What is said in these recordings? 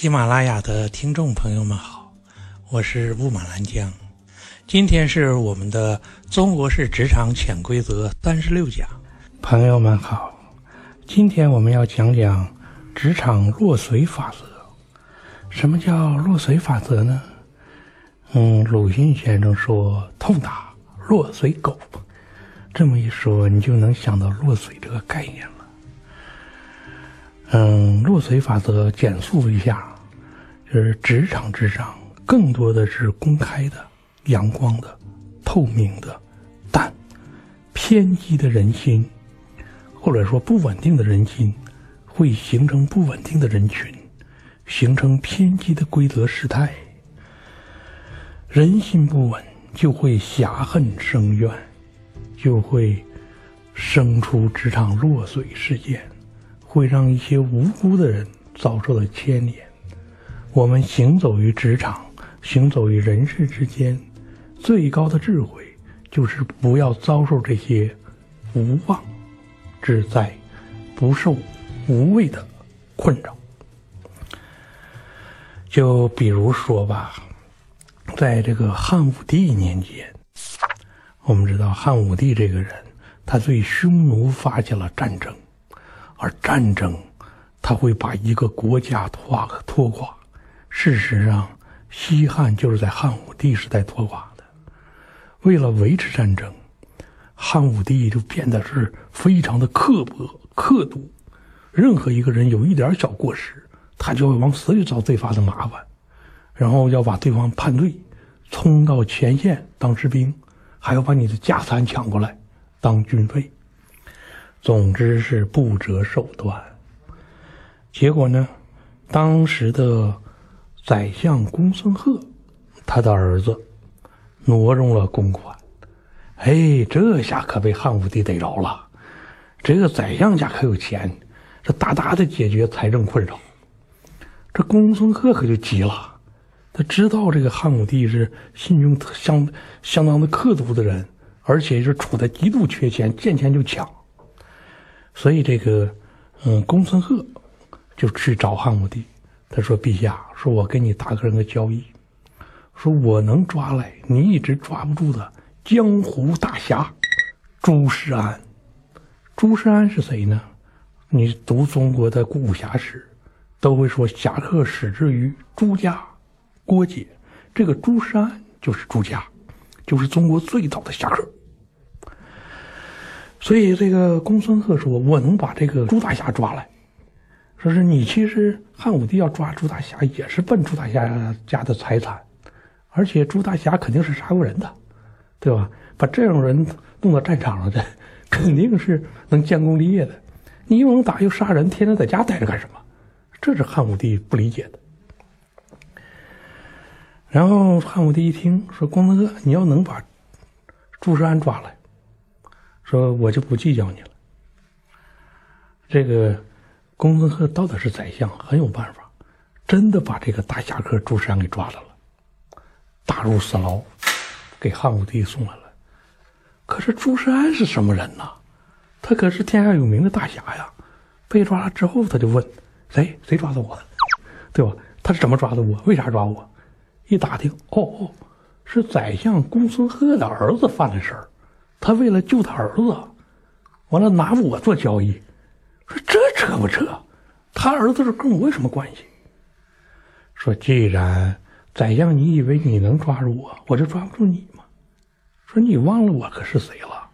喜马拉雅的听众朋友们好，我是雾马兰江。今天是我们的《中国式职场潜规则》三十六讲。朋友们好，今天我们要讲讲职场落水法则。什么叫落水法则呢？嗯，鲁迅先生说：“痛打落水狗。”这么一说，你就能想到落水这个概念了。嗯，落水法则简述一下，就是职场之上更多的是公开的、阳光的、透明的，但偏激的人心，或者说不稳定的人心，会形成不稳定的人群，形成偏激的规则事态。人心不稳，就会侠恨生怨，就会生出职场落水事件。会让一些无辜的人遭受了牵连。我们行走于职场，行走于人世之间，最高的智慧就是不要遭受这些无妄之灾，不受无谓的困扰。就比如说吧，在这个汉武帝年间，我们知道汉武帝这个人，他对匈奴发起了战争。而战争，他会把一个国家拖拖垮。事实上，西汉就是在汉武帝时代拖垮的。为了维持战争，汉武帝就变得是非常的刻薄、刻毒。任何一个人有一点小过失，他就会往死里找对方的麻烦，然后要把对方判罪，冲到前线当士兵，还要把你的家产抢过来当军费。总之是不择手段。结果呢，当时的宰相公孙贺，他的儿子挪用了公款，哎，这下可被汉武帝逮着了。这个宰相家可有钱，这大大的解决财政困扰。这公孙贺可就急了，他知道这个汉武帝是信用相相当的刻毒的人，而且是处在极度缺钱，见钱就抢。所以这个，嗯，公孙贺就去找汉武帝，他说：“陛下，说我跟你达成个交易，说我能抓来你一直抓不住的江湖大侠朱世安。朱世安是谁呢？你读中国的武侠史，都会说侠客始之于朱家、郭解，这个朱世安就是朱家，就是中国最早的侠客。”所以，这个公孙贺说：“我能把这个朱大侠抓来。说是你其实汉武帝要抓朱大侠，也是奔朱大侠家的财产，而且朱大侠肯定是杀过人的，对吧？把这种人弄到战场上的，肯定是能建功立业的。你又能打又杀人，天天在家待着干什么？这是汉武帝不理解的。然后汉武帝一听说，光头哥，你要能把朱世安抓来。”说我就不计较你了。这个公孙贺到底是宰相，很有办法，真的把这个大侠客朱山给抓来了，打入死牢，给汉武帝送来了。可是朱山是什么人呢？他可是天下有名的大侠呀！被抓了之后，他就问：谁谁抓的我？对吧？他是怎么抓的我？为啥抓我？一打听，哦哦，是宰相公孙贺的儿子犯的事儿。他为了救他儿子，完了拿我做交易，说这扯不扯？他儿子是跟我有什么关系？说既然宰相，你以为你能抓住我，我就抓不住你吗？说你忘了我可是谁了？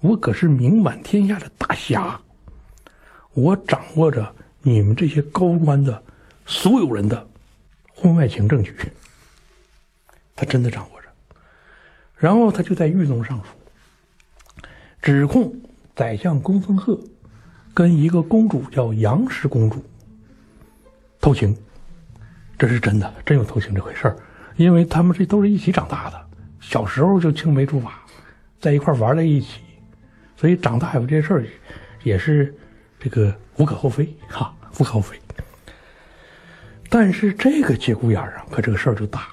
我可是名满天下的大侠，我掌握着你们这些高官的所有人的婚外情证据。他真的掌握着，然后他就在狱中上书。指控宰相公孙贺跟一个公主叫杨氏公主偷情，这是真的，真有偷情这回事儿。因为他们这都是一起长大的，小时候就青梅竹马，在一块玩在一起，所以长大有这事儿也是这个无可厚非哈，无可厚非。但是这个节骨眼上，可这个事儿就大。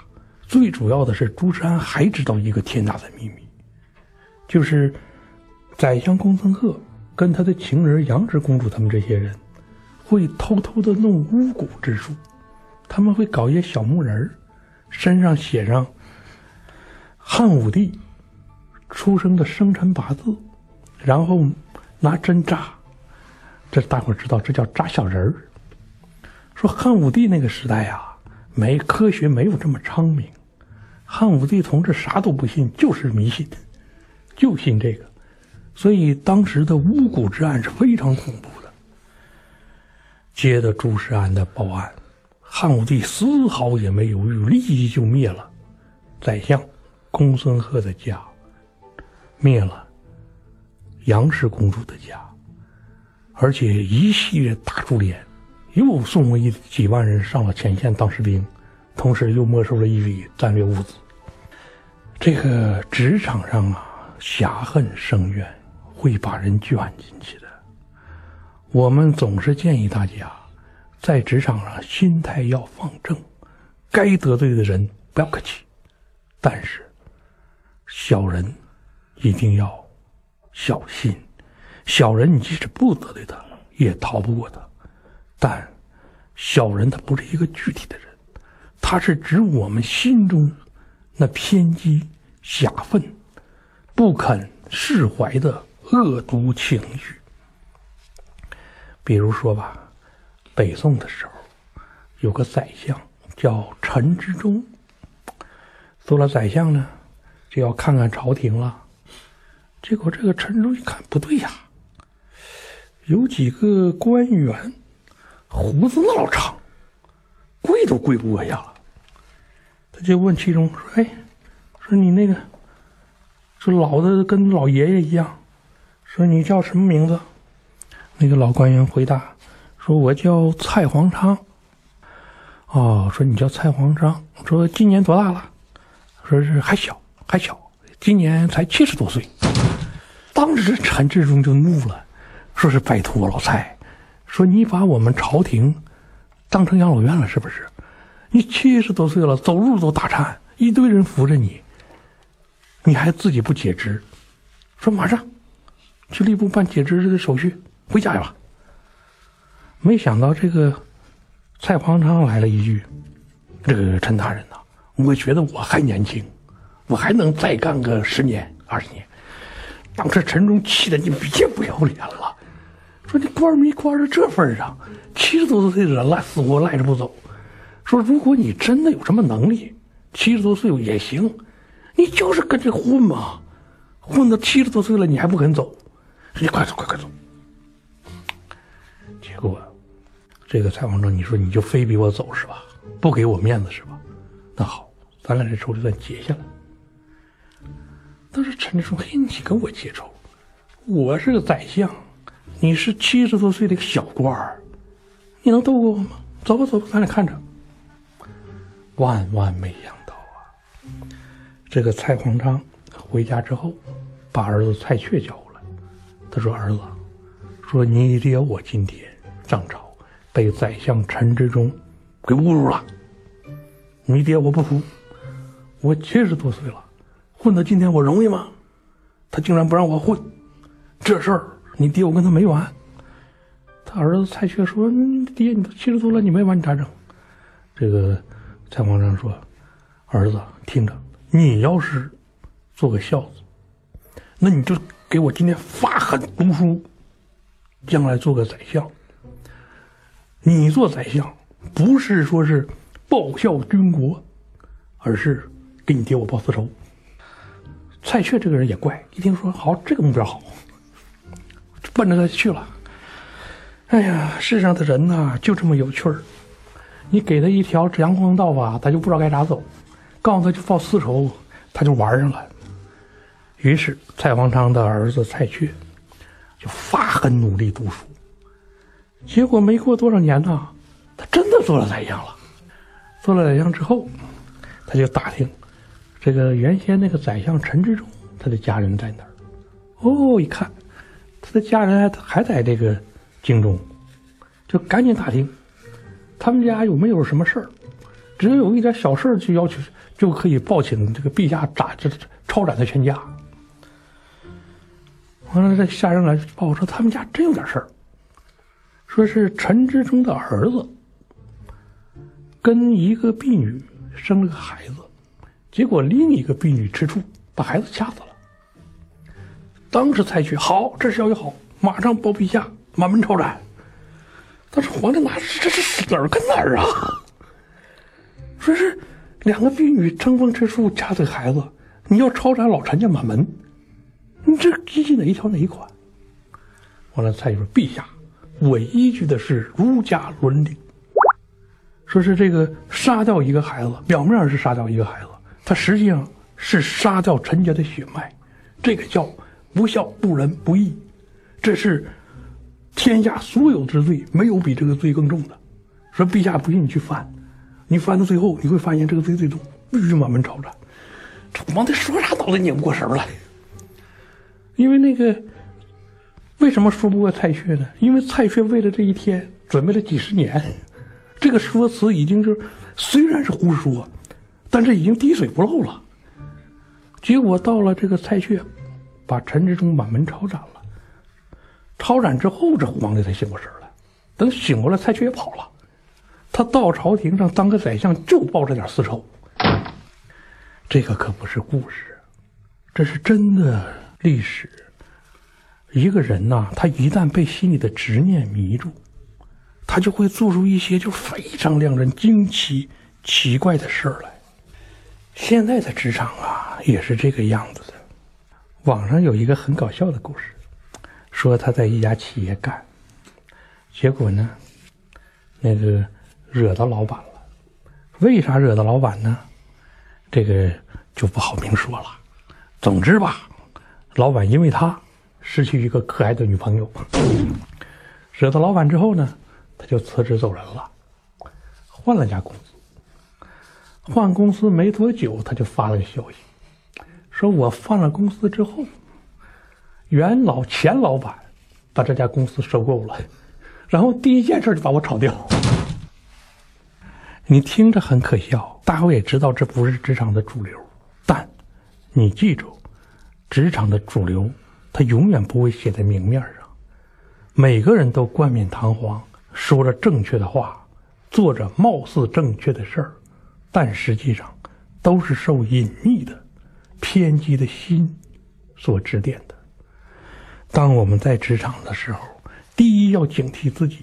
最主要的是，朱世安还知道一个天大的秘密，就是。宰相公孙贺跟他的情人杨氏公主，他们这些人会偷偷的弄巫蛊之术，他们会搞一些小木人儿，身上写上汉武帝出生的生辰八字，然后拿针扎。这大伙知道，这叫扎小人儿。说汉武帝那个时代呀，没科学没有这么昌明，汉武帝同志啥都不信，就是迷信，就信这个，所以当时的巫蛊之案是非常恐怖的。接到朱世安的报案，汉武帝丝毫也没犹豫，立即就灭了宰相公孙贺的家，灭了杨氏公主的家。而且一系列大株连，又送了一几万人上了前线当士兵，同时又没收了一笔战略物资。这个职场上啊，侠恨生怨，会把人卷进去的。我们总是建议大家，在职场上心态要放正，该得罪的人不要客气，但是小人一定要小心。小人，你即使不得罪他，也逃不过他。但小人他不是一个具体的人，他是指我们心中那偏激、狭愤、不肯释怀的恶毒情绪。比如说吧，北宋的时候，有个宰相叫陈之忠，做了宰相呢，就要看看朝廷了。结果这个陈之忠一看，不对呀。有几个官员胡子那老长，跪都跪不过下了。他就问其中说：“哎，说你那个，说老的跟老爷爷一样，说你叫什么名字？”那个老官员回答说：“我叫蔡黄昌。”哦，说你叫蔡黄昌，说今年多大了？说是还小，还小，今年才七十多岁。当时陈志忠就怒了。说是拜托老蔡，说你把我们朝廷当成养老院了是不是？你七十多岁了，走路都打颤，一堆人扶着你，你还自己不解职？说马上去吏部办解职的手续，回家去吧。没想到这个蔡黄昌来了一句：“这个陈大人呐，我觉得我还年轻，我还能再干个十年二十年。”当时陈忠气得你别不要脸了。说你官没官到这份上，七十多岁的人了，死活赖着不走。说如果你真的有什么能力，七十多岁也行，你就是跟着混嘛，混到七十多岁了你还不肯走，你快走快快走。结果，这个蔡皇章，你说你就非逼我走是吧？不给我面子是吧？那好，咱俩这仇就算结下了。当时陈志说：“嘿，你跟我结仇？我是个宰相。”你是七十多岁的小官儿，你能斗过我吗？走吧，走吧，咱俩看着。万万没想到啊！这个蔡黄昌回家之后，把儿子蔡确叫过来。他说：“儿子，说你爹我今天上朝，被宰相陈之忠给侮辱了。你爹我不服，我七十多岁了，混到今天我容易吗？他竟然不让我混，这事儿。”你爹，我跟他没完。他儿子蔡确说：“爹，你都七十多了，你没完，你咋整？”这个蔡皇章说：“儿子，听着，你要是做个孝子，那你就给我今天发狠读书，将来做个宰相。你做宰相，不是说是报效军国，而是给你爹我报私仇。”蔡确这个人也怪，一听说好，这个目标好。奔着他去了。哎呀，世上的人呐，就这么有趣儿。你给他一条阳光道吧，他就不知道该咋走；告诉他去报私仇，他就玩上了。于是，蔡皇昌的儿子蔡确就发狠努力读书。结果没过多少年呢，他真的做了宰相了。做了宰相之后，他就打听这个原先那个宰相陈之忠他的家人在哪儿。哦，一看。他的家人还还在这个京中，就赶紧打听，他们家有没有什么事儿？只要有一点小事儿，就要求就可以报请这个陛下斩这抄斩他全家。完了，这下人来报说，他们家真有点事儿，说是陈之忠的儿子跟一个婢女生了个孩子，结果另一个婢女吃醋，把孩子掐死了。当时采取好，这消息好，马上报陛下，满门抄斩。但是皇帝哪这是哪儿跟哪儿啊？说是两个婢女争风吃醋，掐死孩子，你要抄斩老陈家满门，你这依据哪一条哪一款？完了，蔡确说：“陛下，我依据的是儒家伦理。说是这个杀掉一个孩子，表面上是杀掉一个孩子，他实际上是杀掉陈家的血脉，这个叫。”不孝不仁不义，这是天下所有之罪，没有比这个罪更重的。说陛下不信你去翻，你翻到最后你会发现这个罪最重，必须满门抄斩。这王帝说啥脑子拧不过神来，因为那个为什么说不过蔡确呢？因为蔡确为了这一天准备了几十年，这个说辞已经是虽然是胡说，但是已经滴水不漏了。结果到了这个蔡确。把陈之忠满门抄斩了，抄斩之后，这皇帝才醒过神来。等醒过来，蔡确也跑了。他到朝廷上当个宰相，就报这点私仇。这个可不是故事，这是真的历史。一个人呐，他一旦被心里的执念迷住，他就会做出一些就非常让人惊奇、奇怪的事儿来。现在的职场啊，也是这个样子的。网上有一个很搞笑的故事，说他在一家企业干，结果呢，那个惹到老板了。为啥惹到老板呢？这个就不好明说了。总之吧，老板因为他失去一个可爱的女朋友，惹到老板之后呢，他就辞职走人了，换了家公司。换公司没多久，他就发了个消息。说我换了公司之后，原老前老板把这家公司收购了，然后第一件事就把我炒掉。你听着很可笑，大伙也知道这不是职场的主流，但你记住，职场的主流它永远不会写在明面上。每个人都冠冕堂皇说着正确的话，做着貌似正确的事儿，但实际上都是受隐秘的。偏激的心所指点的。当我们在职场的时候，第一要警惕自己。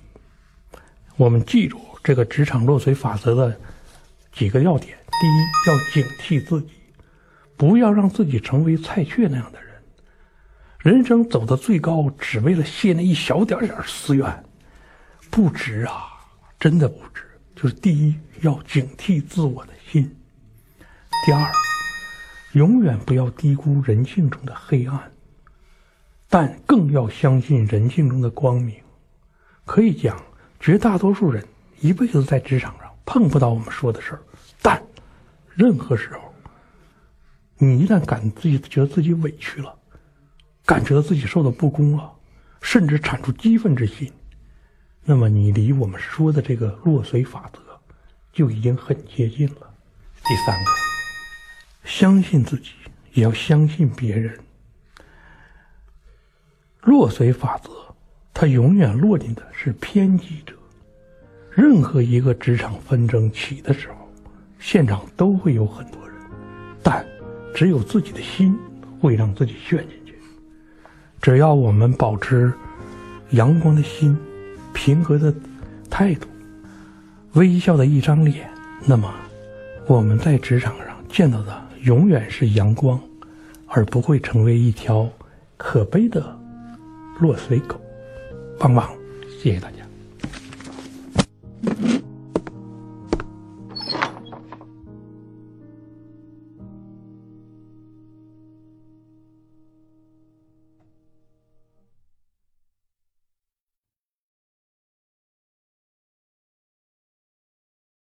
我们记住这个职场落水法则的几个要点：第一，要警惕自己，不要让自己成为蔡确那样的人。人生走到最高，只为了泄那一小点点私怨，不值啊！真的不值。就是第一，要警惕自我的心；第二。永远不要低估人性中的黑暗，但更要相信人性中的光明。可以讲，绝大多数人一辈子在职场上碰不到我们说的事儿，但任何时候，你一旦感自己觉得自己委屈了，感觉到自己受到不公了，甚至产出激愤之心，那么你离我们说的这个落水法则就已经很接近了。第三个。相信自己，也要相信别人。落水法则，它永远落进的是偏激者。任何一个职场纷争起的时候，现场都会有很多人，但只有自己的心会让自己陷进去。只要我们保持阳光的心、平和的态度、微笑的一张脸，那么我们在职场上见到的。永远是阳光，而不会成为一条可悲的落水狗。棒棒，谢谢大家。